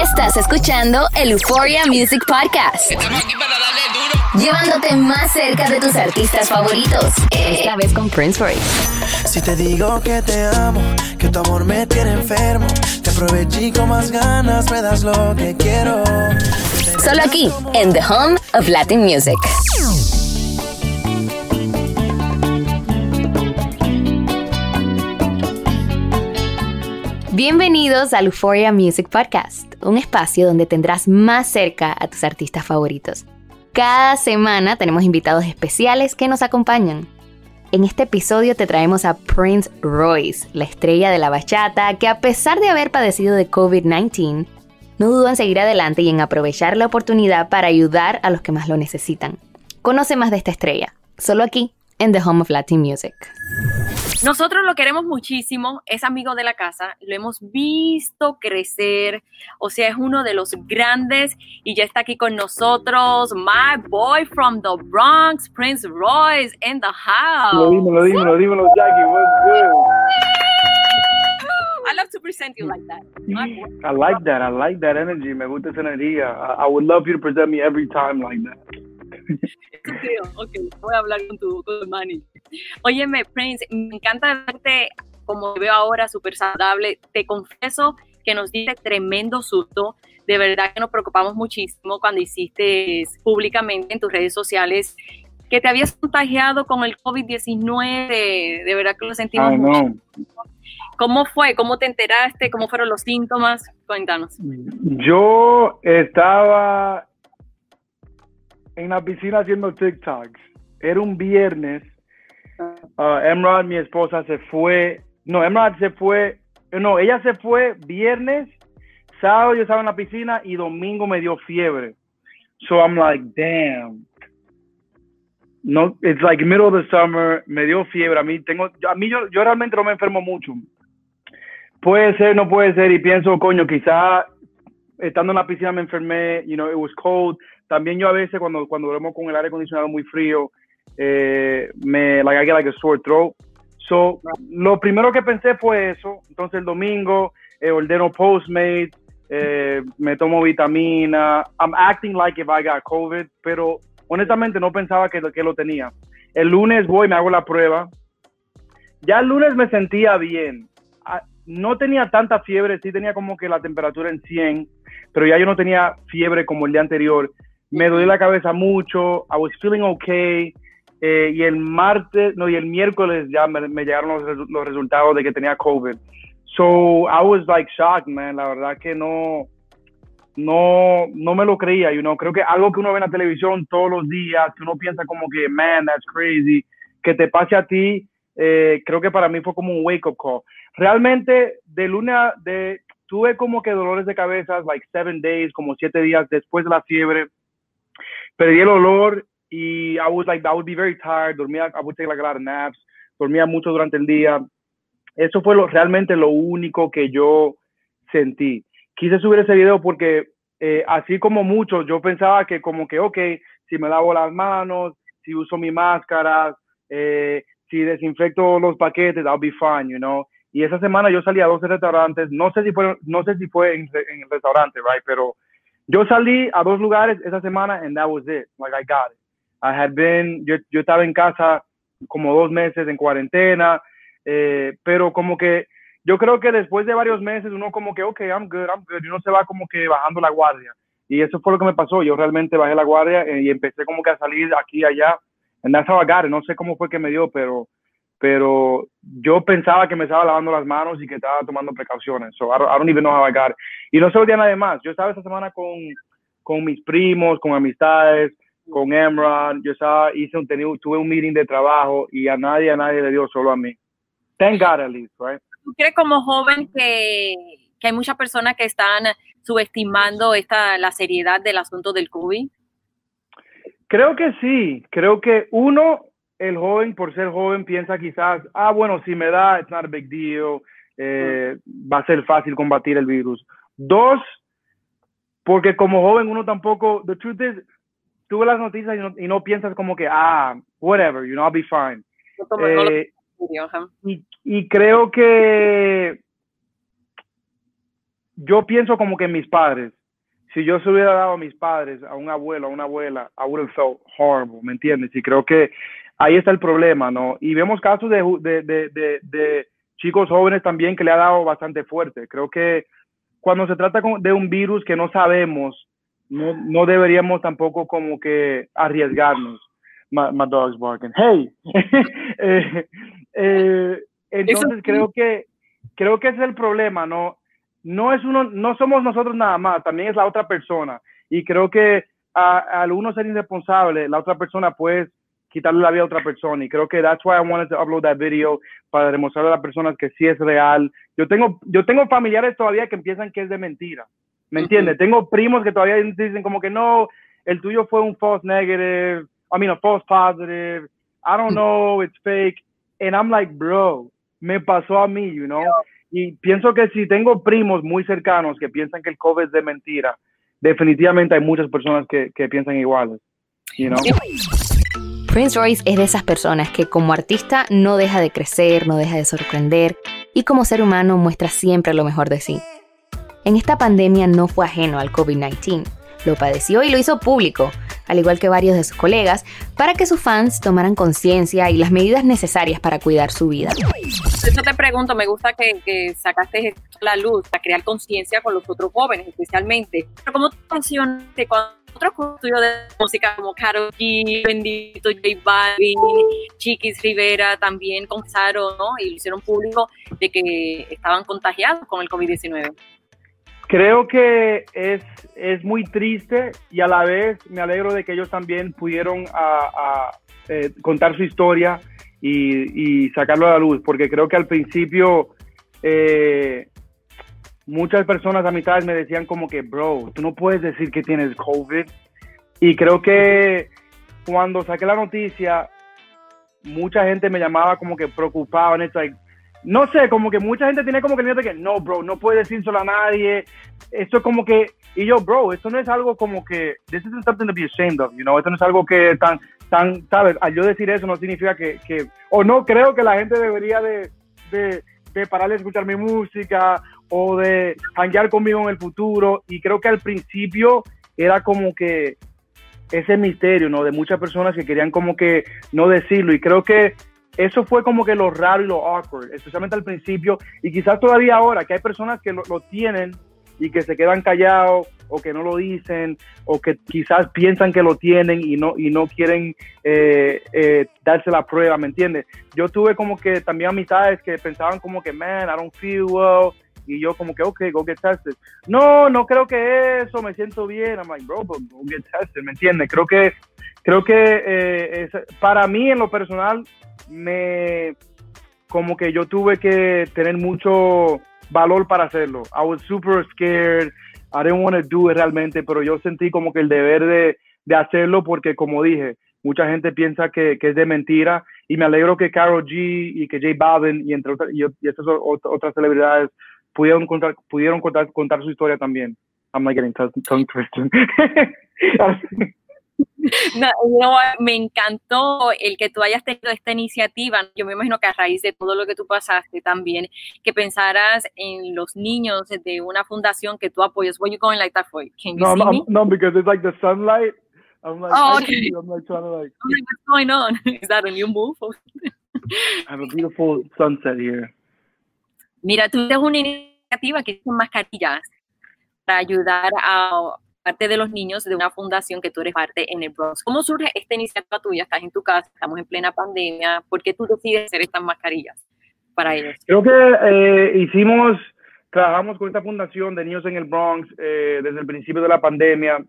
Estás escuchando el Euphoria Music Podcast. Llevándote más cerca de tus artistas favoritos. Esta vez con Prince Royce. Si te digo que te amo, que tu amor me tiene enfermo, te aproveché con más ganas, me das lo que quiero. Solo aquí, en The Home of Latin Music. Bienvenidos al Euphoria Music Podcast, un espacio donde tendrás más cerca a tus artistas favoritos. Cada semana tenemos invitados especiales que nos acompañan. En este episodio te traemos a Prince Royce, la estrella de la bachata, que a pesar de haber padecido de COVID-19, no dudó en seguir adelante y en aprovechar la oportunidad para ayudar a los que más lo necesitan. Conoce más de esta estrella, solo aquí, en The Home of Latin Music. Nosotros lo queremos muchísimo, es amigo de la casa, lo hemos visto crecer, o sea, es uno de los grandes y ya está aquí con nosotros, my boy from the Bronx, Prince Royce, in the house. Lo dímelo, dímelo, dímelo, Jackie, what's good? I love to present you like that. I like that, I like that energy, me gusta esa energía. I, I would love you to present me every time like that. ok, voy a hablar con tu, con tu manager. Óyeme, Prince, me encanta verte como te veo ahora, súper saludable. Te confieso que nos diste tremendo susto. De verdad que nos preocupamos muchísimo cuando hiciste públicamente en tus redes sociales que te habías contagiado con el COVID-19. De verdad que lo sentimos Ay, mucho. no. ¿Cómo fue? ¿Cómo te enteraste? ¿Cómo fueron los síntomas? Cuéntanos. Yo estaba en la piscina haciendo TikToks. Era un viernes. Uh, Emrad, mi esposa, se fue. No, Emrad se fue. No, ella se fue viernes. Sábado yo estaba en la piscina y domingo me dio fiebre. So I'm like, damn. No, it's like middle of the summer. Me dio fiebre. A mí tengo, a mí yo, yo realmente no me enfermo mucho. Puede ser, no puede ser. Y pienso, coño, quizá estando en la piscina me enfermé. You know, it was cold. También yo a veces cuando cuando duermo con el aire acondicionado muy frío, eh, me like I get like a sore throat. So, lo primero que pensé fue eso. Entonces el domingo eh, ordeno Postmates, eh, me tomo vitamina. I'm acting like if I got COVID, pero honestamente no pensaba que, lo tenía. El lunes voy, me hago la prueba. Ya el lunes me sentía bien. Ah, No tenía tanta fiebre, sí tenía como que la temperatura en 100, pero ya yo no tenía fiebre como el día anterior. Me dolía la cabeza mucho, I was feeling okay. Eh, y el martes, no, y el miércoles ya me, me llegaron los, los resultados de que tenía COVID. So I was like shocked, man. La verdad que no, no, no me lo creía. You know? Creo que algo que uno ve en la televisión todos los días, que uno piensa como que, man, that's crazy, que te pase a ti, eh, creo que para mí fue como un wake up call. Realmente, de lunes a, de, tuve como que dolores de cabeza, like seven days, como siete días después de la fiebre. Perdí el olor y I was like, I would be very tired, dormía, I would take like a lot of naps, dormía mucho durante el día. Eso fue lo, realmente lo único que yo sentí. Quise subir ese video porque eh, así como muchos, yo pensaba que como que, ok, si me lavo las manos, si uso mi máscara, eh, si desinfecto los paquetes, I'll be fine, you know. Y esa semana yo salí a 12 restaurantes, no sé si fue, no sé si fue en, en el restaurante, right, pero yo salí a dos lugares esa semana and that was it, like I got it. I had been, yo, yo estaba en casa como dos meses en cuarentena, eh, pero como que yo creo que después de varios meses uno como que, ok, I'm good, I'm good, y uno se va como que bajando la guardia. Y eso fue lo que me pasó, yo realmente bajé la guardia eh, y empecé como que a salir aquí y allá. And that's how. No sé cómo fue que me dio, pero, pero yo pensaba que me estaba lavando las manos y que estaba tomando precauciones. So I don't, even know how I got it. Y no se lo di a nadie más. Yo estaba esta semana con, con mis primos, con amistades, con Emran. Yo estaba, hice un, tenía, tuve un meeting de trabajo y a nadie, a nadie le dio, solo a mí. Thank God at least, right? ¿Tú crees como joven que, que hay muchas personas que están subestimando esta, la seriedad del asunto del COVID? Creo que sí, creo que uno, el joven por ser joven piensa quizás, ah, bueno, si me da, it's not a big deal, eh, va a ser fácil combatir el virus. Dos, porque como joven uno tampoco, the truth is, tú ves las noticias y no, piensas como que, ah, whatever, you know, I'll be fine. Eh, y, y creo que yo pienso como que mis padres, si yo se hubiera dado a mis padres, a un abuelo, a una abuela, I would have felt horrible, ¿me entiendes? Y creo que ahí está el problema, ¿no? Y vemos casos de, de, de, de, chicos jóvenes también que le ha dado bastante fuerte. Creo que cuando se trata de un virus que no sabemos, no, no deberíamos tampoco como que arriesgarnos. My, my dog's barking. Hey. Eh, eh, entonces creo que creo que ese es el problema, ¿no? no es uno, no somos nosotros nada más, también es la otra persona. Y creo que al uno ser irresponsable, la otra persona puede quitarle la vida a otra persona. Y creo que that's why I wanted to upload that video para demostrarle a las personas que sí es real. Yo tengo, yo tengo familiares todavía que empiezan que es de mentira. ¿Me entiendes? Tengo primos que todavía dicen como que no, el tuyo fue un false negative, I mean a false positive, I don't know, it's fake. And I'm like, bro, me pasó a mí, you know? Y pienso que si tengo primos muy cercanos que piensan que el COVID es de mentira, definitivamente hay muchas personas que, que piensan iguales. You know? Prince Royce es de esas personas que como artista no deja de crecer, no deja de sorprender y como ser humano muestra siempre lo mejor de sí. En esta pandemia no fue ajeno al COVID-19, lo padeció y lo hizo público, al igual que varios de sus colegas, para que sus fans tomaran conciencia y las medidas necesarias para cuidar su vida. Eso te pregunto, me gusta que, sacaste la luz para crear conciencia con los otros jóvenes, especialmente. Pero como tú mencionaste, cuando otros estudios de música como Karol G, Bendito, J Balvin, Chiquis Rivera también confesaron ¿no? y lo hicieron público de que estaban contagiados con el COVID-19. Creo que es, es muy triste y a la vez me alegro de que ellos también pudieron a, eh, contar su historia y, sacarlo a la luz, porque creo que al principio eh, muchas personas, amistades, me decían como que, bro, tú no puedes decir que tienes COVID. Y creo que cuando saqué la noticia, mucha gente me llamaba como que preocupado, en like, no sé, como que mucha gente tiene como que miedo de que no, bro, no puedes decírselo a nadie. Esto es como que, y yo, bro, esto no es algo como que, this isn't something to be ashamed of, you know, esto no es algo que tan, tan, sabes, al yo decir eso no significa que, que o no creo que la gente debería de, de, de parar de escuchar mi música o de hanguear conmigo en el futuro. Y creo que al principio era como que ese misterio, ¿no? De muchas personas que querían como que no decirlo. Y creo que eso fue como que lo raro y lo awkward, especialmente al principio y quizás todavía ahora, que hay personas que lo, tienen y que se quedan callados o que no lo dicen o que quizás piensan que lo tienen y no y no quieren eh, eh, darse la prueba, ¿me entiendes? Yo tuve como que también amistades que pensaban como que, man, I don't feel well y yo como que, ok, go get tested. No, no creo que eso, me siento bien. I'm like, bro, go get tested, ¿me entiendes? Creo que, creo que eh, para mí en lo personal me como que yo tuve que tener mucho valor para hacerlo. I was super scared. I didn't want to do it realmente, pero yo sentí como que el deber de, de hacerlo porque, como dije, mucha gente piensa que, que, es de mentira y me alegro que Carol G y que J Balvin y entre otras, y, estas otras celebridades pudieron contar, pudieron contar, contar su historia también. I'm not getting tongue twisted. No, me encantó el que tú hayas tenido esta iniciativa. Yo me imagino que a raíz de todo lo que tú pasaste también, que pensaras en los niños de una fundación que tú apoyas. What you going like that for? Can you no, see I'm, me? no, because it's like the sunlight. I'm like, oh, okay. I'm like trying to like. I'm like, what's going on? Is that a new move? I have a beautiful sunset here. Mira, tú tienes una iniciativa que son mascarillas para ayudar a parte de los niños de una fundación que tú eres parte en el Bronx. ¿Cómo surge esta iniciativa tuya? Estás en tu casa, estamos en plena pandemia. ¿Por qué tú decides hacer estas mascarillas para ellos? Creo que eh, hicimos, trabajamos con esta fundación de niños en el Bronx eh, desde el principio de la pandemia.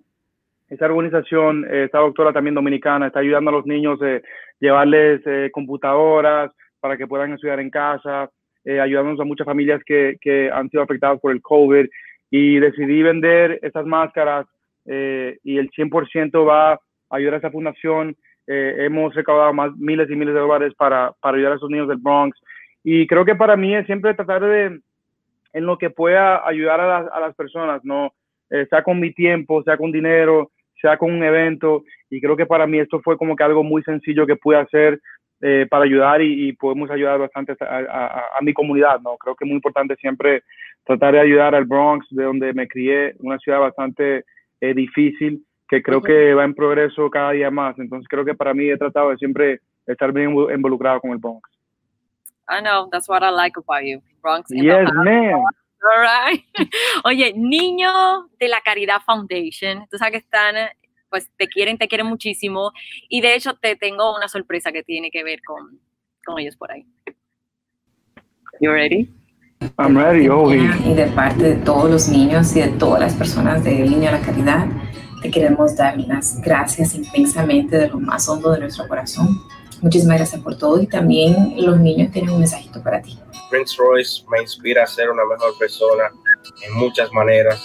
Esta organización, eh, esta doctora también dominicana, está ayudando a los niños a llevarles computadoras para que puedan estudiar en casa. eh, ayudamos a muchas familias que, que, han sido afectadas por el COVID y decidí vender esas máscaras eh, y el 100% va a ayudar a esa fundación. Eh, hemos recaudado más miles y miles de dólares para, para ayudar a esos niños del Bronx. Y creo que para mí es siempre tratar de, en lo que pueda ayudar a las, a las personas, ¿no? sea con mi tiempo, sea con dinero, sea con un evento. Y creo que para mí esto fue como que algo muy sencillo que pude hacer eh, para ayudar y, podemos ayudar bastante a, mi comunidad, ¿no? Creo que es muy importante siempre tratar de ayudar al Bronx, de donde me crié, una ciudad bastante eh, difícil, que creo que va en progreso cada día más. Entonces creo que para mí he tratado de siempre estar bien involucrado con el Bronx. I know, that's what I like about you. Bronx. Yes, man. All right. Oye, Niño de la Caridad Foundation, tú sabes que están pues te quieren, te quieren muchísimo. Y de hecho te tengo una sorpresa que tiene que ver con, con ellos por ahí. You ready? I'm ready, Y de parte de todos los niños y de todas las personas de Niño a la Caridad, te queremos dar las gracias inmensamente de lo más hondo de nuestro corazón. Muchísimas gracias por todo y también los niños tienen un mensajito para ti. Prince Royce me inspira a ser una mejor persona en muchas maneras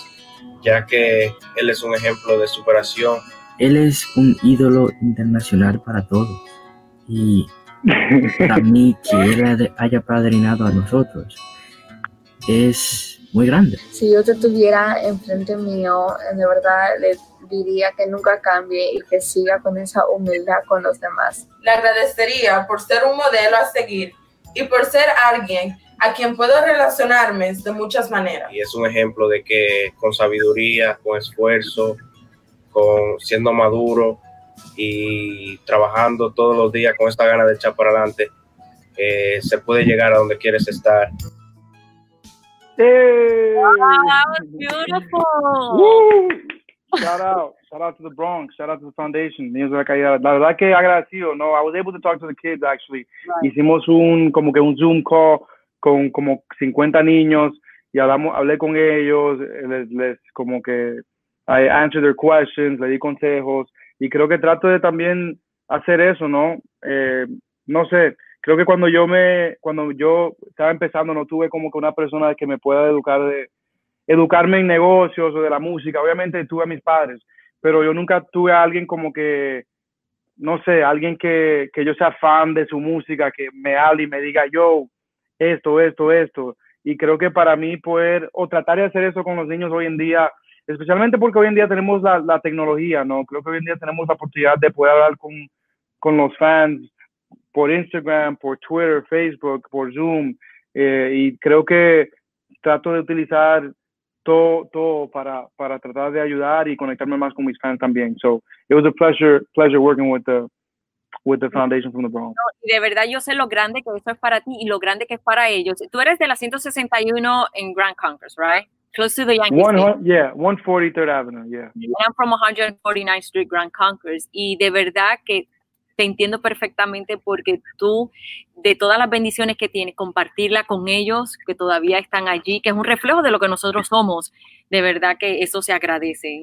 ya que él es un ejemplo de superación. Él es un ídolo internacional para todos y para mí que él haya padrinado a nosotros es muy grande. Si yo te tuviera enfrente mío, de verdad le diría que nunca cambie y que siga con esa humildad con los demás. Le agradecería por ser un modelo a seguir y por ser alguien a quien puedo relacionarme de muchas maneras. Y es un ejemplo de que con sabiduría, con esfuerzo, con siendo maduro y trabajando todos los días con esta gana de echar para adelante, eh, se puede llegar a donde quieres estar. Hey. Wow, that was beautiful. Shout out, shout out to the Bronx, shout out to the foundation. La verdad que agradecido, no, I was able to talk to the kids actually. Hicimos un como que un Zoom call con como 50 niños y hablamos, hablé con ellos, les, les como que I answered their questions, le di consejos y creo que trato de también hacer eso, ¿no? Eh, no sé, creo que cuando yo me, cuando yo estaba empezando no tuve como que una persona que me pueda educar de, educarme en negocios o de la música, obviamente tuve a mis padres, pero yo nunca tuve a alguien como que, no sé, alguien que, que yo sea fan de su música, que me hable y me diga, yo, esto, esto, esto. Y creo que para mí poder, o tratar de hacer eso con los niños hoy en día, especialmente porque hoy en día tenemos la, la tecnología, ¿no? Creo que hoy en día tenemos la oportunidad de poder hablar con, con los fans por Instagram, por Twitter, Facebook, por Zoom. Eh, y creo que trato de utilizar todo, todo para, para tratar de ayudar y conectarme más con mis fans también. So it was a pleasure, pleasure working with the, with the foundation from the Bronx. y de verdad yo sé lo grande que eso es para ti y lo grande que es para ellos. Tú eres de la 161 en Grand Concourse, right? Close to the Yankee One, Yeah, 143rd Avenue, yeah. I'm from 149th Street, Grand Concourse. Y de verdad que te entiendo perfectamente porque tú, de todas las bendiciones que tienes, compartirla con ellos que todavía están allí, que es un reflejo de lo que nosotros somos, de verdad que eso se agradece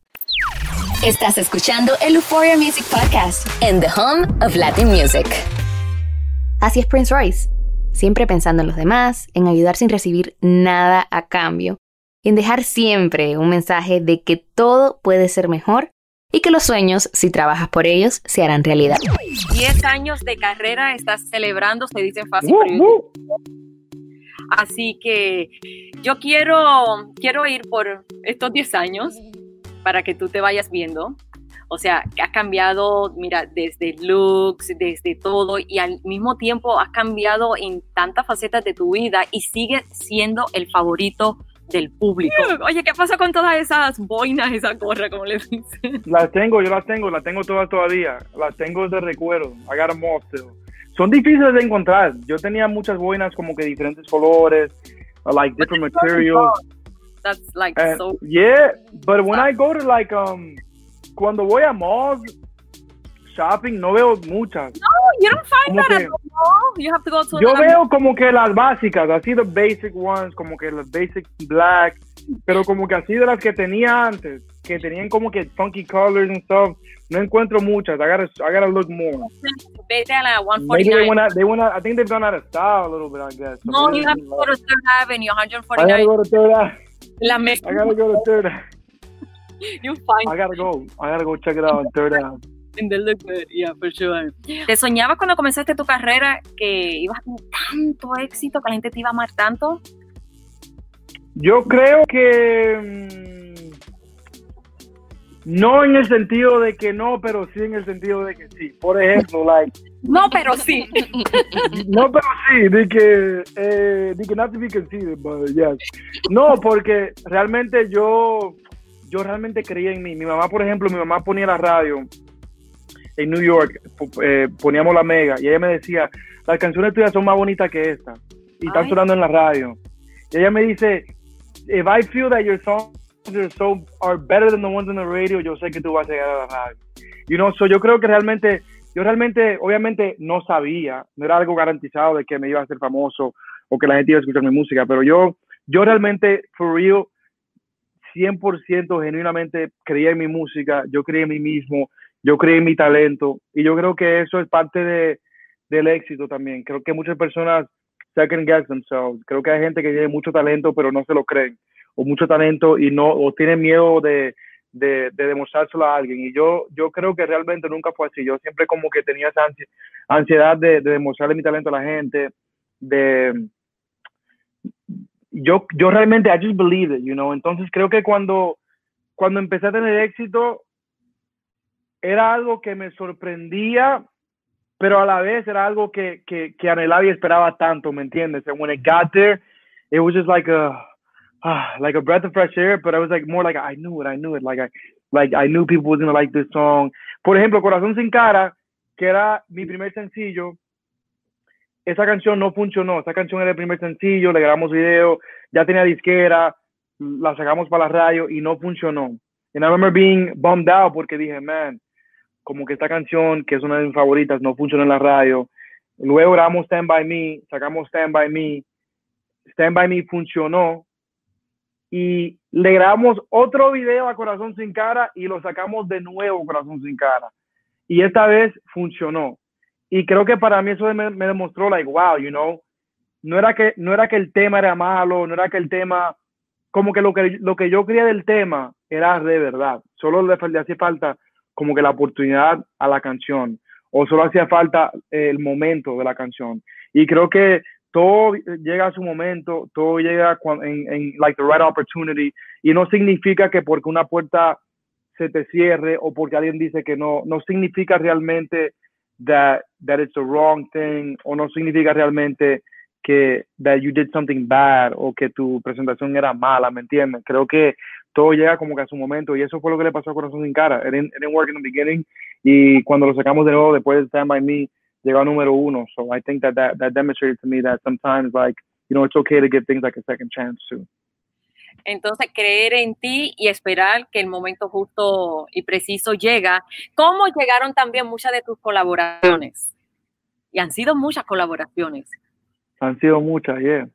Estás escuchando el Euphoria Music Podcast en The Home of Latin Music. Así es Prince Royce, siempre pensando en los demás, en ayudar sin recibir nada a cambio, y en dejar siempre un mensaje de que todo puede ser mejor y que los sueños, si trabajas por ellos, se harán realidad. 10 años de carrera estás celebrando, se dice fácil. Así que yo quiero, quiero ir por estos 10 años para que tú te vayas viendo. O sea, que has cambiado, mira, desde looks, desde todo, y al mismo tiempo has cambiado en tantas facetas de tu vida y sigues siendo el favorito del público. Oye, ¿qué pasa con todas esas boinas, esa gorra, como les dicen? Las tengo, yo las tengo, las tengo todas todavía. Las tengo de recuerdo. I got them all still. son difíciles de encontrar. Yo tenía muchas buenas como que diferentes colores, like different materials. That's like And, so. yeah, but when I go to like um cuando voy a malls shopping no veo muchas. No, you don't find Como that que- at the mall. You have to go to Yo veo como que las básicas, así the basic ones, como que las basic black, pero como que así de las que tenía antes, que tenían como que funky colors and stuff, no encuentro muchas. I gotta, I gotta look more. Vete a la Maybe they 149. wanna, they wanna, I think they've gone out of style a little bit, I guess. So No, you have to go to Third Avenue, I gotta 149. go to third. Ave- La mesa. I gotta go to third. Ave. You find I gotta go. I gotta go check it out on third. Ave. in the look good. Yeah, for sure. ¿Te soñabas cuando comenzaste tu carrera que ibas a tener tanto éxito, que la gente te iba a amar tanto? Yo creo que mm, no en el sentido de que no, pero sí en el sentido de que sí. Por ejemplo, like No, pero sí. no, pero sí, de que, eh, de que not to be conceited, but yes. No, porque realmente yo, yo realmente creía en mí. Mi mamá, por ejemplo, mi mamá ponía la radio en New York, eh, poníamos la mega, y ella me decía, las canciones tuyas son más bonitas que esta, y están Ay. sonando en la radio. Y ella me dice, if I feel that your songs are so are better than the ones on the radio, yo sé que tú vas a llegar a la radio. You know, so yo creo que realmente, yo realmente, obviamente no sabía, no era algo garantizado de que me iba a hacer famoso o que la gente iba a escuchar mi música, pero yo, yo realmente, for real, 100% genuinamente creía en mi música, yo creía en mí mismo, yo creía en mi talento y yo creo que eso es parte de, del éxito también. Creo que muchas personas second guess themselves. Creo que hay gente que tiene mucho talento pero no se lo creen o mucho talento y no o tienen miedo de, de, de demostrárselo a alguien y yo yo creo que realmente nunca fue así. Yo siempre como que tenía esa ansi- ansiedad de, de demostrarle mi talento a la gente, de yo, yo realmente, I just believe it, you know. Entonces creo que cuando, cuando empecé a tener éxito, era algo que me sorprendía, pero a la vez era algo que, que, que anhelaba y esperaba tanto, ¿me entiendes? And when it got there, it was just like a, ah, like a breath of fresh air, but I was like more like, I knew it, I knew it, like I, like I knew people was gonna like this song. Por ejemplo, Corazón sin cara, que era mi primer sencillo, esa canción no funcionó. Esa canción era el primer sencillo, le grabamos video, ya tenía disquera, la sacamos para la radio y no funcionó. And I remember being bummed out porque dije, man, como que esta canción, que es una de mis favoritas, no funcionó en la radio. Luego grabamos Stand By Me, sacamos Stand By Me. Stand By Me funcionó. Y le grabamos otro video a Corazón Sin Cara y lo sacamos de nuevo Corazón Sin Cara. Y esta vez funcionó. Y creo que para mí eso me, demostró like wow you know. No era que no era que el tema era malo no era que el tema como que lo que lo que yo quería del tema era de verdad. Solo le, le hacía falta como que la oportunidad a la canción o solo hacía falta el momento de la canción. Y creo que todo llega a su momento todo llega en, en like the right opportunity y no significa que porque una puerta se te cierre o porque alguien dice que no no significa realmente that that it's the wrong thing o no significa realmente que that you did something bad o que tu presentación era mala, ¿me entiendes? Creo que todo llega como que a su momento y eso fue lo que le pasó a Corazón sin cara. It didn't, it didn't work in the beginning y cuando lo sacamos de nuevo después de Stand By Me llegó número uno. So I think that that, that demonstrated to me that sometimes like, you know, it's okay to give things like a second chance too. Entonces, creer en ti y esperar que el momento justo y preciso llega. ¿Cómo llegaron también muchas de tus colaboraciones? Y han sido muchas colaboraciones. Han sido muchas, yeah.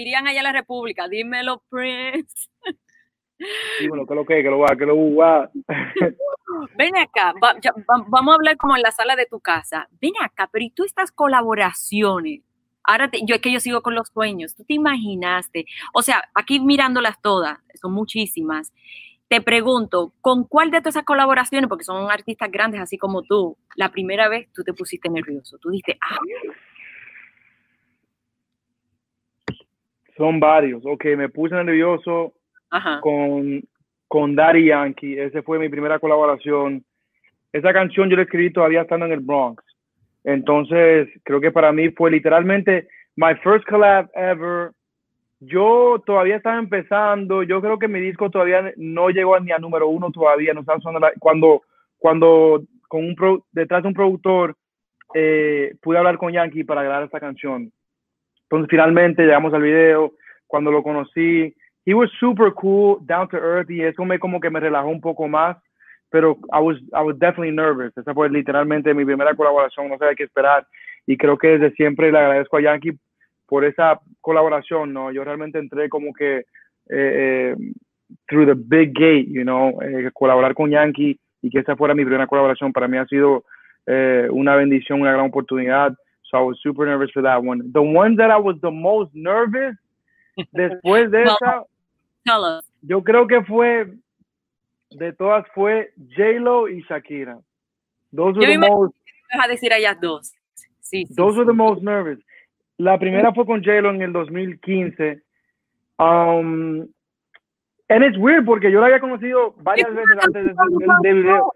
Dirían allá en la República, dímelo, Prince. Bueno, que lo que, que lo va, que lo va. Ven acá, va- ya- va- vamos a hablar como en la sala de tu casa. Ven acá, pero ¿y tú estas colaboraciones? Ahora te- yo es que yo sigo con los sueños. ¿Tú te imaginaste? O sea, aquí mirándolas todas, son muchísimas. Te pregunto, ¿con cuál de todas esas colaboraciones, porque son artistas grandes así como tú, la primera vez tú te pusiste nervioso? Tú dijiste, ah, Son varios. Ok, me puse nervioso ajá. con, con Daddy Yankee. Esa fue mi primera colaboración. Esa canción yo la escribí todavía estando en el Bronx. Entonces, creo que para mí fue literalmente my first collab ever. yo todavía estaba empezando, yo creo que mi disco todavía no llegó ni a número uno todavía, no estaba sonando cuando, cuando con un pro, detrás de un productor eh, pude hablar con Yankee para grabar esta canción. Entonces finalmente llegamos al video, cuando lo conocí, he was super cool, down to earth y eso me como que me relajó un poco más, pero I was, I was definitely nervous. Esa fue literalmente mi primera colaboración, no sabía qué esperar y creo que desde siempre le agradezco a Yankee por esa colaboración, ¿no? Yo realmente entré como que eh, eh, through the big gate, you know, eh, colaborar con Yankee y que esa fuera mi primera colaboración para mí ha sido una bendición, una gran oportunidad. So I was super nervous for that one. The one that I was the most nervous después de esa, yo creo que fue de todas fue J-Lo y Shakira. Those were the most. a decir a dos. Sí, Those were the most nervous. La primera fue con J-Lo en el 2015. Um, and it's weird porque yo la había conocido varias veces antes del, video.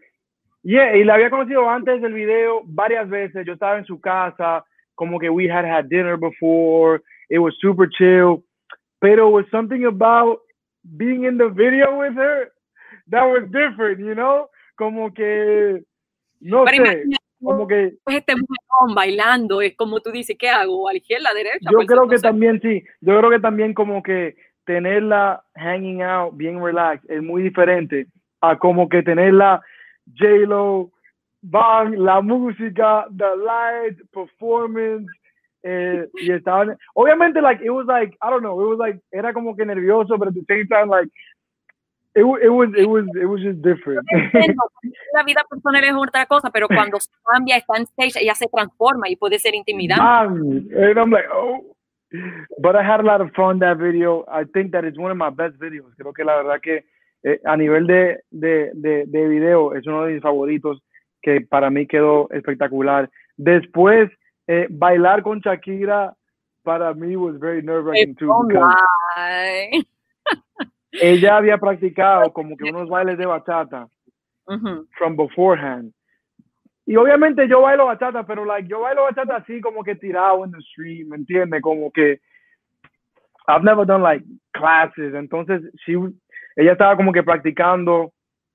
Yeah, y la había conocido antes del video varias veces. Yo estaba en su casa, como que we had had dinner before. It was super chill. Pero was something about being in the video with her that was different, you know? Como que, no sé como que pues este mujerón bailando es como tú dices qué hago a la izquierda a la derecha yo pues, creo que también sí yo creo que también como que tenerla hanging out bien relax es muy diferente a como que tenerla J Lo bang la música the lights performance eh, y estaban obviamente like it was like I don't know it was like era como que nervioso pero at the same time like it, it was it was it was just different. La vida personal es otra cosa, pero cuando se cambia, está en stage, ella se transforma y puede ser intimidante. and I'm like, oh. But I had a lot of fun that video. I think that it's one of my best videos. Creo que la verdad que eh, a nivel de, de, de, de video es uno de mis favoritos que para mí quedó espectacular. Después, eh, bailar con Shakira para mí was very nerve wracking too. Ella había practicado como que unos bailes de bachata from beforehand. Y obviamente yo bailo bachata, pero like yo bailo bachata así como que tirado en the street, ¿me entiendes? Como que I've never done like classes. Entonces, she, ella estaba como que practicando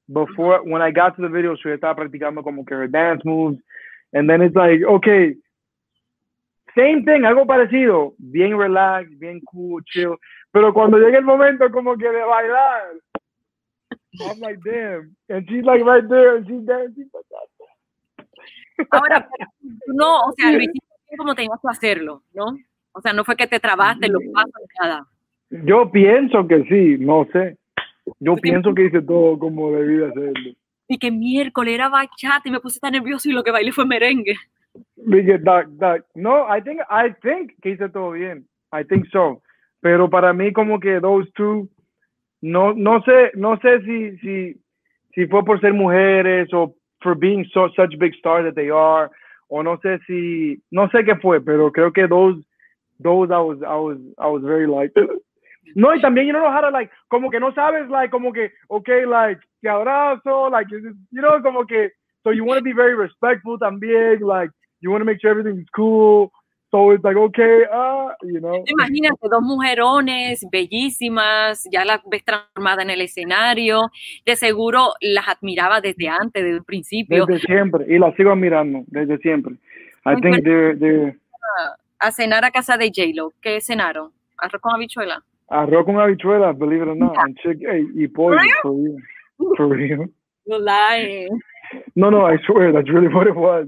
before when I got to the video, she estaba practicando como que her dance moves. And then it's like, okay, same thing, algo parecido, bien relax, bien cool, chill. Pero cuando llega el momento como que de bailar, I'm like, damn. And she's like right there and she's dancing. Ahora, no, o sea, lo hiciste como tenías que hacerlo, ¿no? O sea, no fue que te trabaste los pasos, nada. Yo pienso que sí, no sé. Yo pienso que hice todo como debí hacerlo. Y que miércoles era bachata y me puse tan nervioso y lo que bailé fue merengue. No, I think, I think que hice todo bien. I think so. Pero para mí como que those two, no, no sé, no sé si, si, si fue por ser mujeres o for being so, such big stars that they are, o no sé si, no sé qué fue, pero creo que those, those I was, I was, I was very like, no, y también you know how to like, como que no sabes, like, como que, okay, like, te abrazo, like, you know, como que, so you want to be very respectful también, like, you want to make sure everything's cool, So it's like, okay, uh, you know. Imagínate, dos mujerones bellísimas, ya las ves transformadas en el escenario, de seguro las admiraba desde antes, desde el principio. Desde siempre, y las sigo admirando, desde siempre. I think they're, they're... A cenar a casa de J-Lo, ¿qué cenaron? ¿Arroz con habichuela? Arroz con habichuela, believe it or not, and chick, hey, y pollo, for real. For real. You're lying. No, no, I swear, that's really what it was.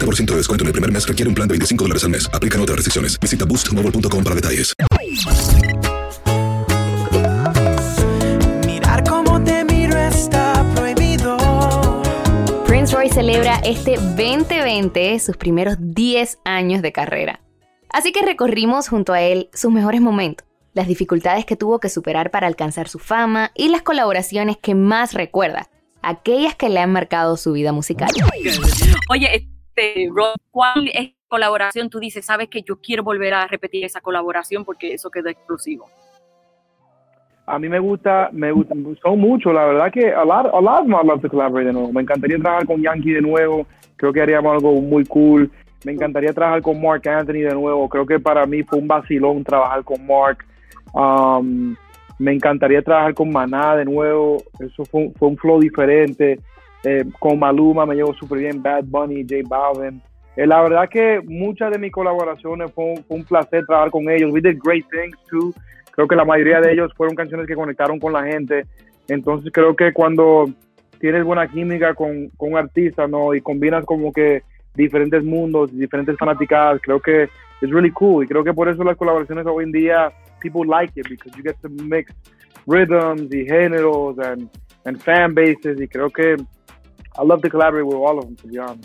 de descuento en el primer mes requiere un plan de 25 dólares al mes. Aplican otras restricciones. Visita boostmobile.com para detalles. Mirar cómo te miro está prohibido. Prince Roy celebra este 2020 sus primeros 10 años de carrera. Así que recorrimos junto a él sus mejores momentos, las dificultades que tuvo que superar para alcanzar su fama y las colaboraciones que más recuerda, aquellas que le han marcado su vida musical. Oye, este, ¿cuál es colaboración tú dices, sabes que yo quiero volver a repetir esa colaboración porque eso quedó exclusivo? A mí me gusta, me gusta, son mucho, la verdad que a lot, a lot of love to collaborate de nuevo. Me encantaría trabajar con Yankee de nuevo, creo que haríamos algo muy cool. Me encantaría trabajar con Mark Anthony de nuevo, creo que para mí fue un vacilón trabajar con Mark. Um, me encantaría trabajar con Maná de nuevo, eso fue un flow diferente. Eh, con Maluma me llevo súper bien, Bad Bunny, J Balvin. Eh, la verdad que muchas de mis colaboraciones fue un, placer trabajar con ellos. We did great things too. Creo que la mayoría de ellos fueron canciones que conectaron con la gente. Entonces creo que cuando tienes buena química con, con un artista, ¿no? Y combinas como que diferentes mundos, diferentes fanaticadas, creo que es really cool. Y creo que por eso las colaboraciones hoy en día, people like it, because you get to mix rhythms y géneros and, and fan bases. Y creo que I love to collaborate with all of them, to be honest.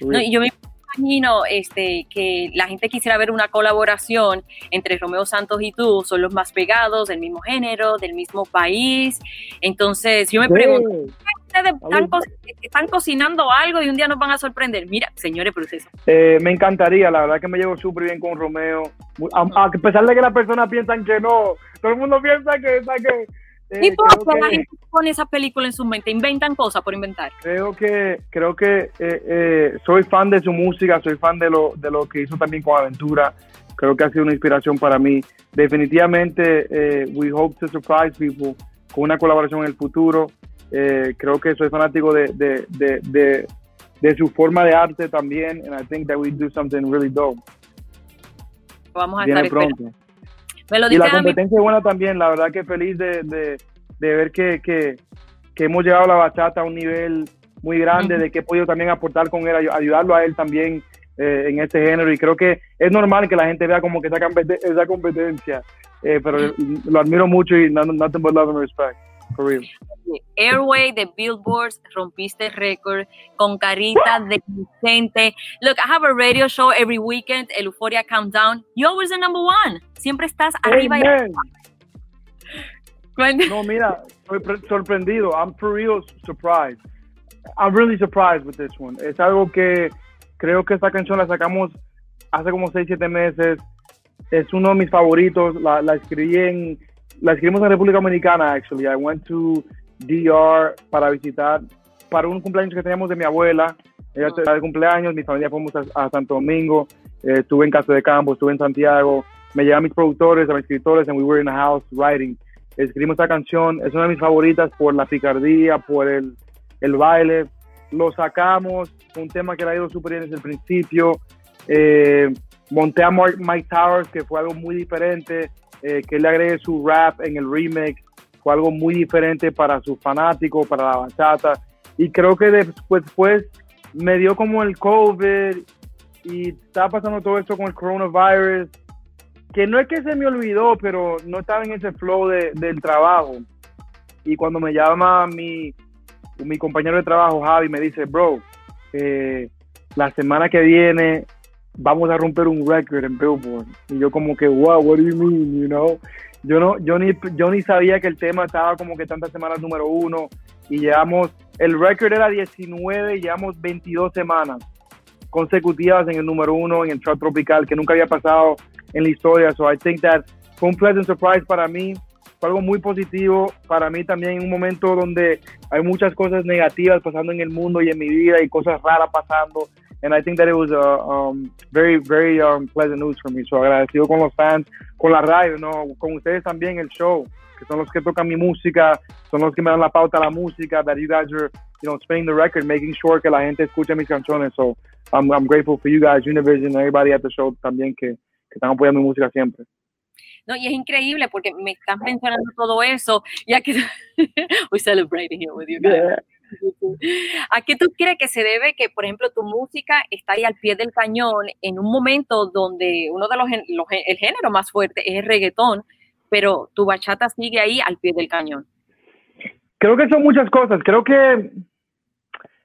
No, yo me imagino este, que la gente quisiera ver una colaboración entre Romeo Santos y tú, son los más pegados, del mismo género, del mismo país. Entonces, yo me pregunto, ustedes están, co están, cocinando algo y un día nos van a sorprender? Mira, señores, proceso. Eh, me encantaría, la verdad que me llevo súper bien con Romeo. A, a, pesar de que las personas piensan que no, todo el mundo piensa que... que eh, ¿Y por qué la gente pone esa película en su mente? ¿Inventan cosas por inventar? Creo que creo que eh, eh, soy fan de su música, soy fan de lo, de lo que hizo también con Aventura. Creo que ha sido una inspiración para mí. Definitivamente, eh, we hope to surprise people con una colaboración en el futuro. Creo que soy fanático de, de, de, de, de su forma de arte también. And I think that we do something really dope. Vamos a Viene estar pronto. esperando. Me lo y la competencia es buena también, la verdad que feliz de, de, de ver que, que, que hemos llegado a la bachata a un nivel muy grande, de que he podido también aportar con él, ay- ayudarlo a él también eh, en este género. Y creo que es normal que la gente vea como que esa, compet- esa competencia, eh, pero lo admiro mucho y no- nothing but love and respect, for real. Airway de Billboards, rompiste récord con carita de Vicente. Look, I have a radio show every weekend, el Euphoria Countdown. You always the number one. Siempre estás arriba y Amen. arriba. No, mira, sorprendido. I'm for real surprised. I'm really surprised with this one. Es algo que creo que esta canción la sacamos hace como 6, 7 meses. Es uno de mis favoritos. La, la escribí en, la escribimos en República Dominicana, actually. I went to DR para visitar, para un cumpleaños que teníamos de mi abuela. Ella estaba de cumpleaños, mi familia fuimos a, a Santo Domingo. Eh, estuve en Casa de Campo, estuve en Santiago. Me llevé a mis productores, a mis escritores, and we were in the house writing escribimos esta canción, es una de mis favoritas por la picardía, por el, el baile. Lo sacamos, un tema que le ha ido súper bien desde el principio. Eh, monté a Mike Towers, que fue algo muy diferente, eh, que le agregue su rap en el remix, fue algo muy diferente para sus fanáticos, para la bachata. Y creo que después, después me dio como el COVID y estaba pasando todo esto con el coronavirus que no es que se me olvidó, pero no estaba en ese flow de- del trabajo. Y cuando me llama mi, mi compañero de trabajo, Javi, me dice, bro, eh, la semana que viene vamos a romper un record en Billboard. Y yo como que, wow, what do you mean, you know? Yo, no, yo, ni, yo ni sabía que el tema estaba como que tantas semanas número uno. Y llevamos, el record era 19 y llevamos 22 semanas consecutivas en el número uno, en el chart tropical, que nunca había pasado en la historia. So I think that fue un pleasant surprise para mí, fue algo muy positivo para mí también en un momento donde hay muchas cosas negativas pasando en el mundo y en mi vida y cosas raras pasando. And I think that it was uh, um, very, very um, pleasant news for me. So agradecido con los fans, con la radio, ¿no? con ustedes también el show, que son los que tocan mi música, son los que me dan la pauta a la música, that you guys are, you know, spinning the record, making sure que la gente escuche mis canciones. So I'm, I'm grateful for you guys, Univision, everybody at the show también que, que están apoyando mi música siempre. No, y es increíble porque me estás mencionando todo eso, ya que we're celebrating here with you guys. ¿A qué tú crees que se debe que, por ejemplo, tu música está ahí al pie del cañón en un momento donde uno de los, los el género más fuerte es el reggaetón, pero tu bachata sigue ahí al pie del cañón? Creo que son muchas cosas. Creo que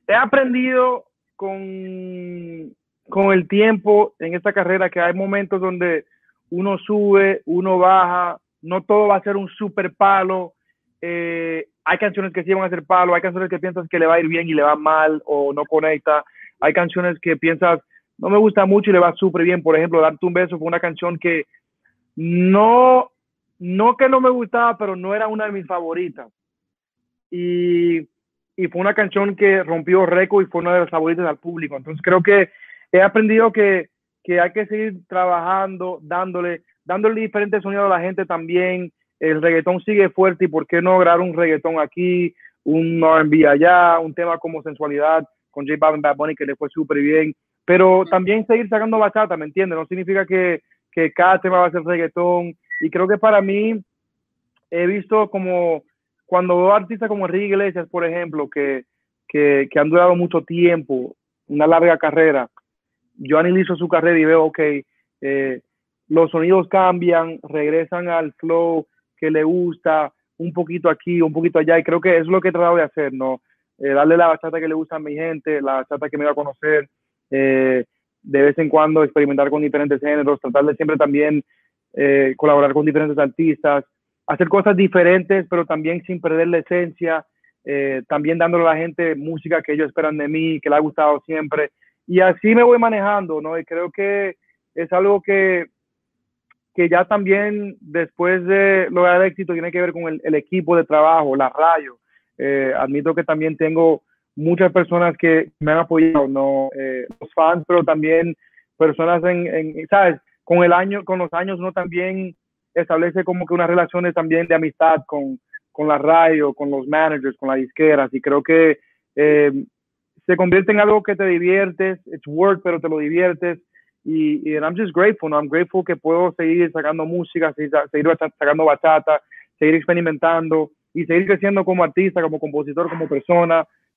he aprendido con, con el tiempo en esta carrera que hay momentos donde uno sube, uno baja, no todo va a ser un super palo. Eh, hay canciones que sí van a ser palo, hay canciones que piensas que le va a ir bien y le va mal o no conecta. Hay canciones que piensas, no me gusta mucho y le va súper bien. Por ejemplo, Darte un beso fue una canción que no, no que no me gustaba, pero no era una de mis favoritas. Y, y fue una canción que rompió récord y fue una de las favoritas al público. Entonces creo que he aprendido que, que hay que seguir trabajando, dándole, dándole diferentes sonidos a la gente también el reggaetón sigue fuerte y por qué no grabar un reggaetón aquí, un R&B allá, un tema como sensualidad con J Balvin Bad Bunny que le fue súper bien, pero también seguir sacando bachata, ¿me entiendes? No significa que, que cada tema va a ser reggaetón. Y creo que para mí he visto como cuando veo artistas como Enrique Iglesias, por ejemplo, que, que, que han durado mucho tiempo, una larga carrera, yo analizo su carrera y veo, ok, eh, los sonidos cambian, regresan al flow, que le gusta, un poquito aquí, un poquito allá, y creo que es lo que he tratado de hacer, ¿no? Eh, darle la bachata que le gusta a mi gente, la bachata que me va a conocer, eh, de vez en cuando experimentar con diferentes géneros, tratar de siempre también eh, colaborar con diferentes artistas, hacer cosas diferentes, pero también sin perder la esencia, también dándole a la gente música que ellos esperan de mí, que le ha gustado siempre, y así me voy manejando, ¿no? Y creo que es algo que que ya también después de lograr éxito tiene que ver con el, equipo de trabajo, la radio. Eh, admito que también tengo muchas personas que me han apoyado, no eh, los fans, pero también personas en, en, sabes, con el año, con los años uno también establece como que unas relaciones también de amistad con, con la radio, con los managers, con las disqueras y creo que eh, se convierte en algo que te diviertes, it's work, pero te lo diviertes y, y I'm just grateful, ¿no? I'm grateful que puedo seguir sacando música, seguir, seguir sacando bachata, seguir experimentando y seguir creciendo como artista, como compositor, como persona,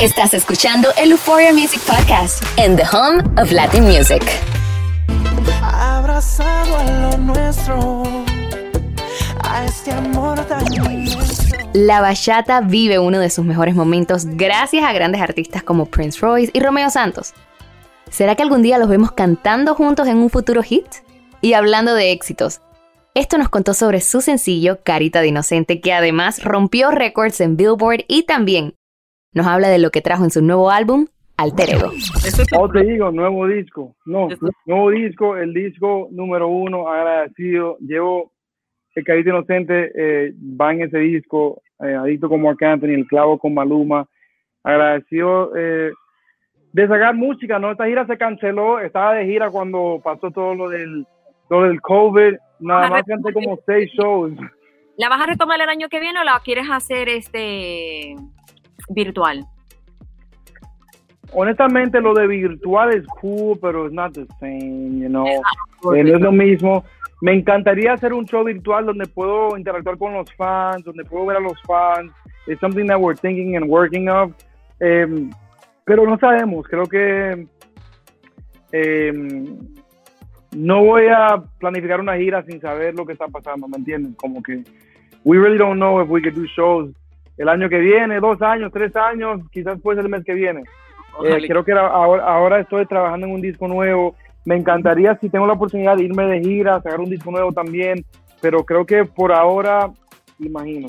Estás escuchando el Euphoria Music Podcast en The Home of Latin Music. Abrazado a lo nuestro, a este amor tan La bachata vive uno de sus mejores momentos gracias a grandes artistas como Prince Royce y Romeo Santos. ¿Será que algún día los vemos cantando juntos en un futuro hit? Y hablando de éxitos, esto nos contó sobre su sencillo Carita de Inocente, que además rompió récords en Billboard y también nos habla de lo que trajo en su nuevo álbum, Alter Ego. Oh, te digo, nuevo disco. No, nuevo disco, el disco número uno, agradecido. Llevo El Carita Inocente, eh, va en ese disco, eh, Adicto como Marc Anthony, El Clavo con Maluma. Agradecido eh, de sacar música, ¿no? Esta gira se canceló, estaba de gira cuando pasó todo lo del, lo del COVID. Nada más canté como seis shows. ¿La vas a retomar el año que viene o la quieres hacer este virtual? Honestamente, lo de virtual es cool, pero es not the same, you know. Eh, no es lo mismo. Me encantaría hacer un show virtual donde puedo interactuar con los fans, donde puedo ver a los fans. Es something that we're thinking and working of. Em, pero no sabemos. Creo que em, no voy a planificar una gira sin saber lo que está pasando, ¿me entienden? Como que we really don't know if we could do shows el año que viene, dos años, tres años, quizás puede ser el mes que viene. Eh, creo que ahora, ahora estoy trabajando en un disco nuevo. Me encantaría si tengo la oportunidad de irme de gira, sacar un disco nuevo también, pero creo que por ahora, imagino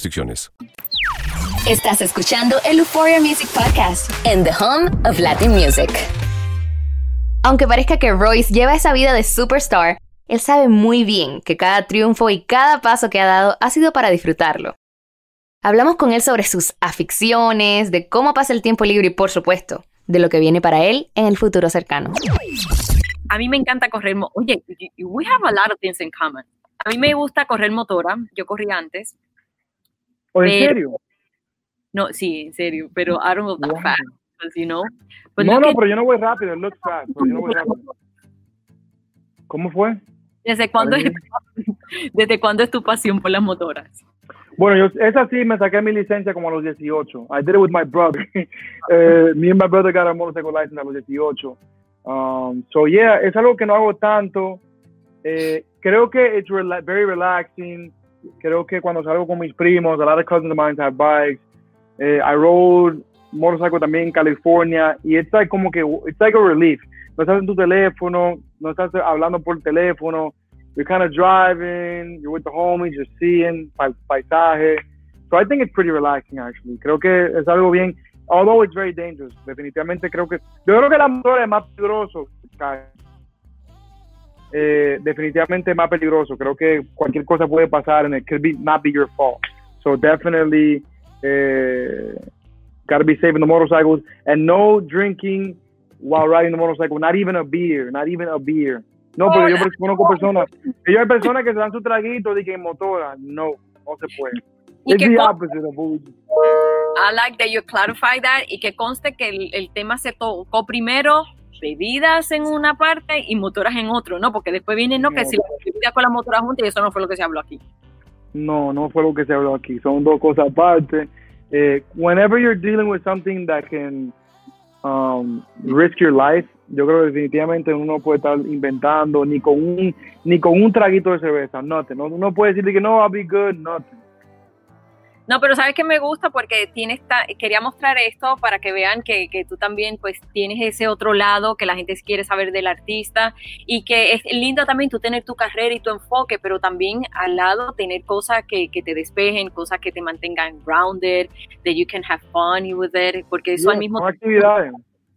Estás escuchando el Euphoria Music Podcast en The Home of Latin Music. Aunque parezca que Royce lleva esa vida de superstar, Él sabe muy bien que cada triunfo y cada paso que ha dado ha sido para disfrutarlo. Hablamos con él sobre sus aficiones, de cómo pasa el tiempo libre y, por supuesto, de lo que viene para él en el futuro cercano. A mí me encanta correr. Oye, we have a lot of things in common. A mí me gusta correr motora. Yo corrí antes. ¿O en serio? No, sí, en serio. Pero I don't go that fast, you know. no, no, pero yo no voy rápido. It looks fast, pero yo no voy rápido. ¿Cómo fue? ¿Desde cuándo, es, ¿Desde cuándo es tu pasión por las motoras? Bueno, yo, esa sí me saqué mi licencia como a los 18. I did it with my brother. uh, me and my brother got a motorcycle license a los 18. Um, so yeah, es algo que no hago tanto. Eh, creo que it's rela very relaxing. Creo que cuando salgo con mis primos, a lot of cousins of mine have bikes. Eh, I rode motorcycle también en California y it's like como que it's like a relief. No estás en tu teléfono, no estás hablando por teléfono. You're kind of driving, you're with the homies, you're seeing paisaje. So I think it's pretty relaxing actually. Creo que es algo bien, although it's very dangerous. Definitivamente creo que, yo creo que la motor es más peligroso. Eh, definitivamente más peligroso. Creo que cualquier cosa puede pasar and it could be not be your fault. So definitely eh, gotta be safe in the motorcycles and no drinking while riding the motorcycle. Not even a beer. Not even a beer. No, pero yo conozco personas. Yo hay personas que se dan su traguito de que en motora. No, no se puede. It's the opposite of I like that you clarify that y que conste que el, el tema se tocó primero bebidas en una parte y motoras en otro, ¿no? Porque después viene, no, que si la bebida con la motora junta y eso no fue lo que se habló aquí. No, no fue lo que se habló aquí. Son dos cosas aparte. Eh, whenever you're dealing with something that can um, risk your life, yo creo que definitivamente uno puede estar inventando ni con un ni con un traguito de cerveza, nothing. No, uno puede decir que no, I'll be good, nothing. No, pero sabes que me gusta porque tiene esta, quería mostrar esto para que vean que, que, tú también pues tienes ese otro lado que la gente quiere saber del artista y que es lindo también tú tener tu carrera y tu enfoque, pero también al lado tener cosas que, que te despejen, cosas que te mantengan grounded, that you can have fun with it, porque eso al mismo tiempo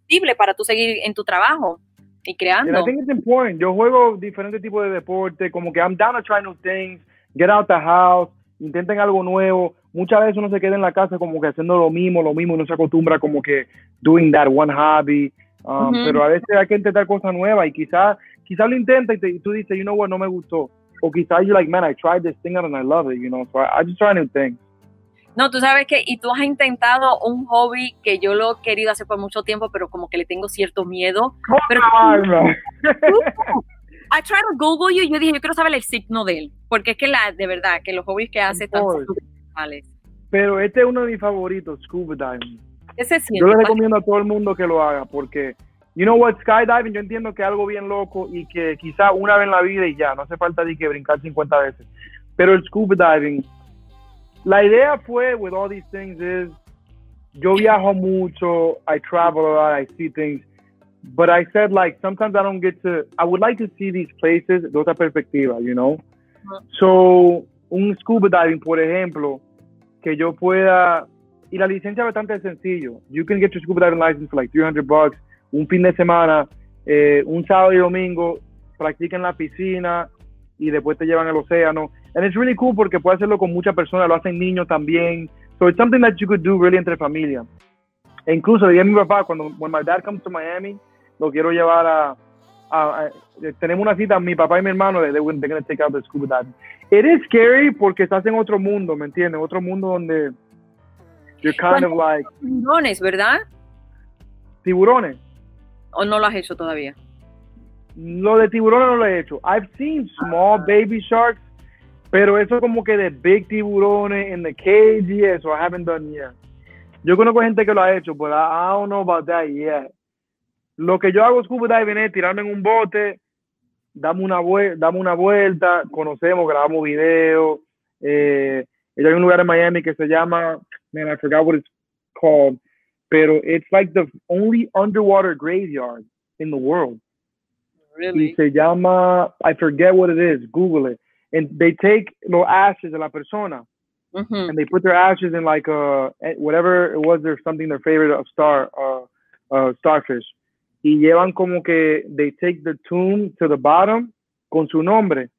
posible para tú seguir en tu trabajo y creando. I think it's important. Yo juego diferentes tipos de deporte, como que I'm down to try new things, get out the house, intenten algo nuevo muchas veces uno se queda en la casa como que haciendo lo mismo, lo mismo, y no se acostumbra como que doing that one hobby, um, pero a veces hay que intentar cosas nuevas y quizás quizá lo intenta y, tú dices, you know what, no me gustó, o quizás you like, man, I tried this thing and I love it, you know, so I, just try new things. No, tú sabes que, y tú has intentado un hobby que yo lo he querido hacer por mucho tiempo, pero como que le tengo cierto miedo. Pero, I tried to Google you y yo dije, yo quiero saber el signo de él, porque es que la, de verdad, que los hobbies que hace están pero este es uno de mis favoritos, scuba diving. Ese sí, yo le recomiendo a todo el mundo que lo haga porque, you know what, skydiving, yo entiendo que es algo bien loco y que quizá una vez en la vida y ya, no hace falta de que brincar 50 veces. Pero el scuba diving, la idea fue, with all these things, is yo viajo mucho, I travel a lot, I see things, but I said like sometimes I don't get to, I would like to see these places de otra perspectiva, you know. So un scuba diving, por ejemplo, que yo pueda, y la licencia es bastante sencillo. You can get your scuba diving license for like 300 bucks, un fin de semana, eh, un sábado y domingo, practica en la piscina y después te llevan al océano. And it's really cool porque puedes hacerlo con muchas personas, lo hacen niños también. So it's something that you could do really entre familia. E incluso le dije a mi papá, cuando when my dad comes to Miami, lo quiero llevar a, tenemos una cita, mi papá y mi hermano, de they're to take out the scuba diving. It is scary porque estás en otro mundo, ¿me entiendes? Otro mundo donde you're kind of like... Tiburones, ¿verdad? ¿Tiburones? ¿O no lo has hecho todavía? Lo de tiburones no lo he hecho. I've seen small baby sharks, pero eso como que de big tiburones in the cage y eso, I haven't done yet. Yo conozco gente que lo ha hecho, but I, I don't know about that yet. Lo que yo hago scuba diving es tirarme en un bote, dame una, dame una vuelta, conocemos, grabamos videos. Eh, hay un lugar en Miami que se llama, man, I forgot what it's called, pero it's like the only underwater graveyard in the world. Really? Y se llama, I forget what it is, Google it. And they take los ashes de la persona and they put their ashes in like uh whatever it was, there's something their favorite of star, uh, uh, starfish y llevan como que they take the tomb to the bottom con su nombre.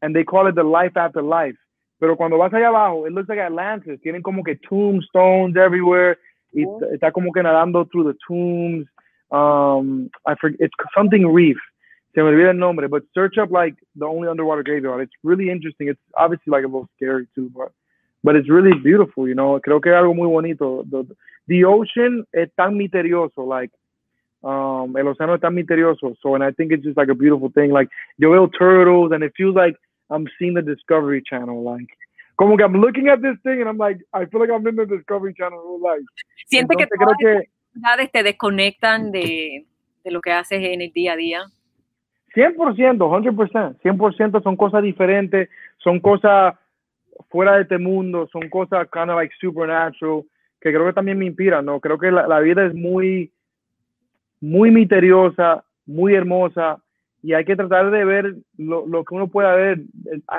And they call it the life after life. Pero cuando vas allá abajo, it looks like Atlantis. Tienen como que tombstones everywhere. Y Oh. está como que nadando through the tombs. Um, I forget, it's something reef. Se me olvida el nombre, but search up like the only underwater graveyard. It's really interesting. It's obviously like a little scary too, but but it's really beautiful, you know. Creo que es algo muy bonito. The, the ocean es tan misterioso, like um, el océano es tan misterioso. So, and I think it's just like a beautiful thing. Like yo veo turtles, and it feels like I'm seeing the Discovery Channel. Like, como que I'm looking at this thing, and I'm like, I feel like I'm in the Discovery Channel life. Siente que todas creo que actividades te desconectan de, de lo que haces en el día a día. 100%, 100%, 100% son cosas diferentes, son cosas fuera de este mundo, son cosas kind of like supernatural, que creo que también me inspiran, ¿no? Creo que la, la vida es muy, muy misteriosa, muy hermosa, y hay que tratar de ver lo, lo que uno pueda ver.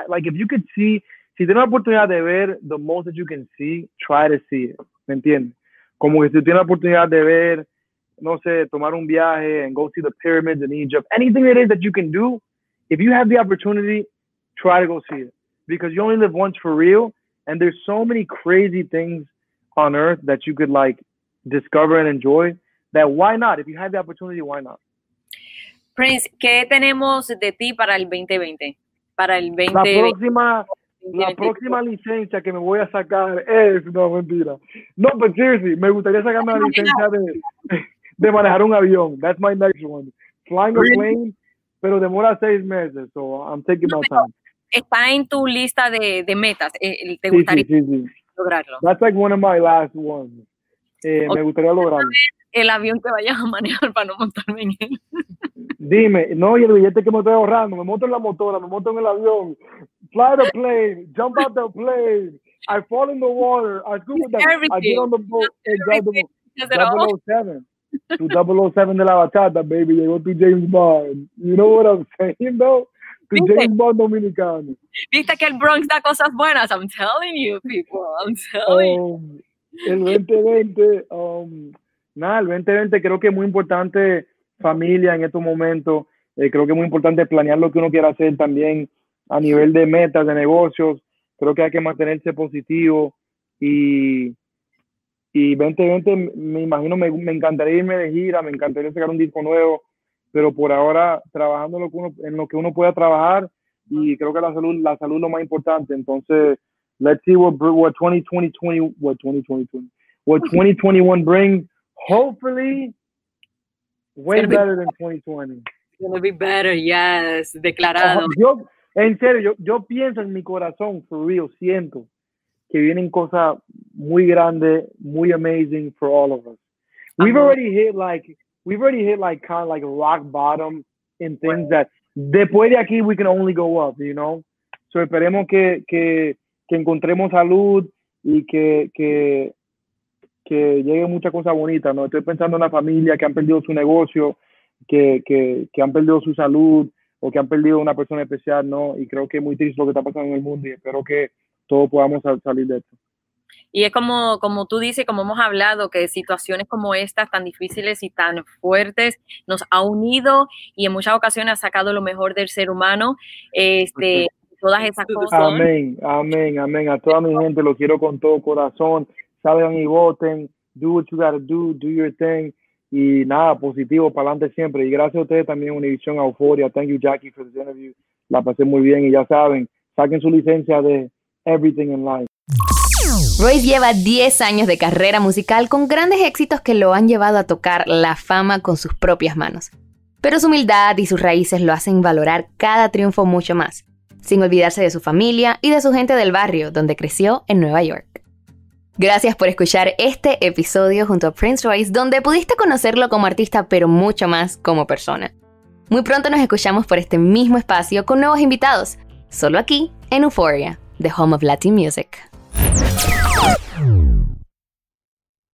Like, if you could see, si tienes la oportunidad de ver the most that you can see, try to see it, ¿me entiendes? Como que si tienes la oportunidad de ver no sé, tomar un viaje and go see the pyramids in Egypt. Anything it is that you can do, if you have the opportunity, try to go see it because you only live once for real. And there's so many crazy things on earth that you could like discover and enjoy that why not? If you have the opportunity, why not? Prince, ¿qué tenemos de ti para el 2020? Para el La 2020. próxima, la próxima licencia que me voy a sacar es, no, mentira. No, but seriously, me gustaría sacarme la licencia de, de manejar un avión. That's my next one. Flying a plane, pero demora seis meses, so I'm taking my time. Está en tu lista de, de metas. eh, ¿Te Sí, gustaría sí, sí, sí. lograrlo? That's like one of my last ones. Eh, me gustaría lograrlo. El avión que vayas a manejar para no montarme en él. Dime, no, y el billete que me estoy ahorrando, me monto en la motora, me monto en el avión, fly the plane, jump out the plane, I fall in the water, I scuba dive, I get on the boat, and drive the boat. Does it all? 007. Tu 007 de la bachata, baby, llegó tu James Bond. You know what I'm saying, though? Tu. James Bond dominicano. Viste que el Bronx da cosas buenas. I'm telling you, people. I'm telling you. Um, el 2020, um, nada, el 2020 creo que es muy importante familia en estos momentos. Eh, creo que es muy importante planear lo que uno quiera hacer también a nivel de metas, de negocios. Creo que hay que mantenerse positivo y, y 2020 me imagino, me, me encantaría irme de gira, me encantaría sacar un disco nuevo, pero por ahora trabajando lo que uno, en lo que uno pueda trabajar y creo que la salud, la salud es lo más importante. Entonces, let's see what what 2020 20 what 2020 what 2021 brings. Hopefully, way be- better than 2020. It's gonna be better, yes. Declarado. Yo, en serio, yo, yo pienso en mi corazón, for real, siento que vienen cosas muy grandes, muy amazing for all of us. We've already hit like, we've already hit like kind of like rock bottom in things that después de aquí we can only go up, you know? So esperemos que, que, que encontremos salud y que, que, que llegue muchas cosas bonitas, ¿no? Estoy pensando en la familia que han perdido su negocio, que, que, que han perdido su salud o que han perdido una persona especial, ¿no? Y creo que es muy triste lo que está pasando en el mundo y espero que todos podamos sal- salir de esto. Y es como, como tú dices, como hemos hablado, que situaciones como estas tan difíciles y tan fuertes nos ha unido y en muchas ocasiones ha sacado lo mejor del ser humano. Este, todas esas cosas. Amén, amén, amén. A toda mi gente lo quiero con todo corazón. Salgan y voten. Do what you gotta do, do your thing. Y nada, positivo, para adelante siempre. Y gracias a ustedes también, Univision Euforia. Thank you, Jackie, for this interview. La pasé muy bien y ya saben, saquen su licencia de Everything in Life. Royce lleva 10 años de carrera musical con grandes éxitos que lo han llevado a tocar la fama con sus propias manos. Pero su humildad y sus raíces lo hacen valorar cada triunfo mucho más, sin olvidarse de su familia y de su gente del barrio donde creció en Nueva York. Gracias por escuchar este episodio junto a Prince Royce, donde pudiste conocerlo como artista, pero mucho más como persona. Muy pronto nos escuchamos por este mismo espacio con nuevos invitados, solo aquí en Euphoria, the home of Latin music.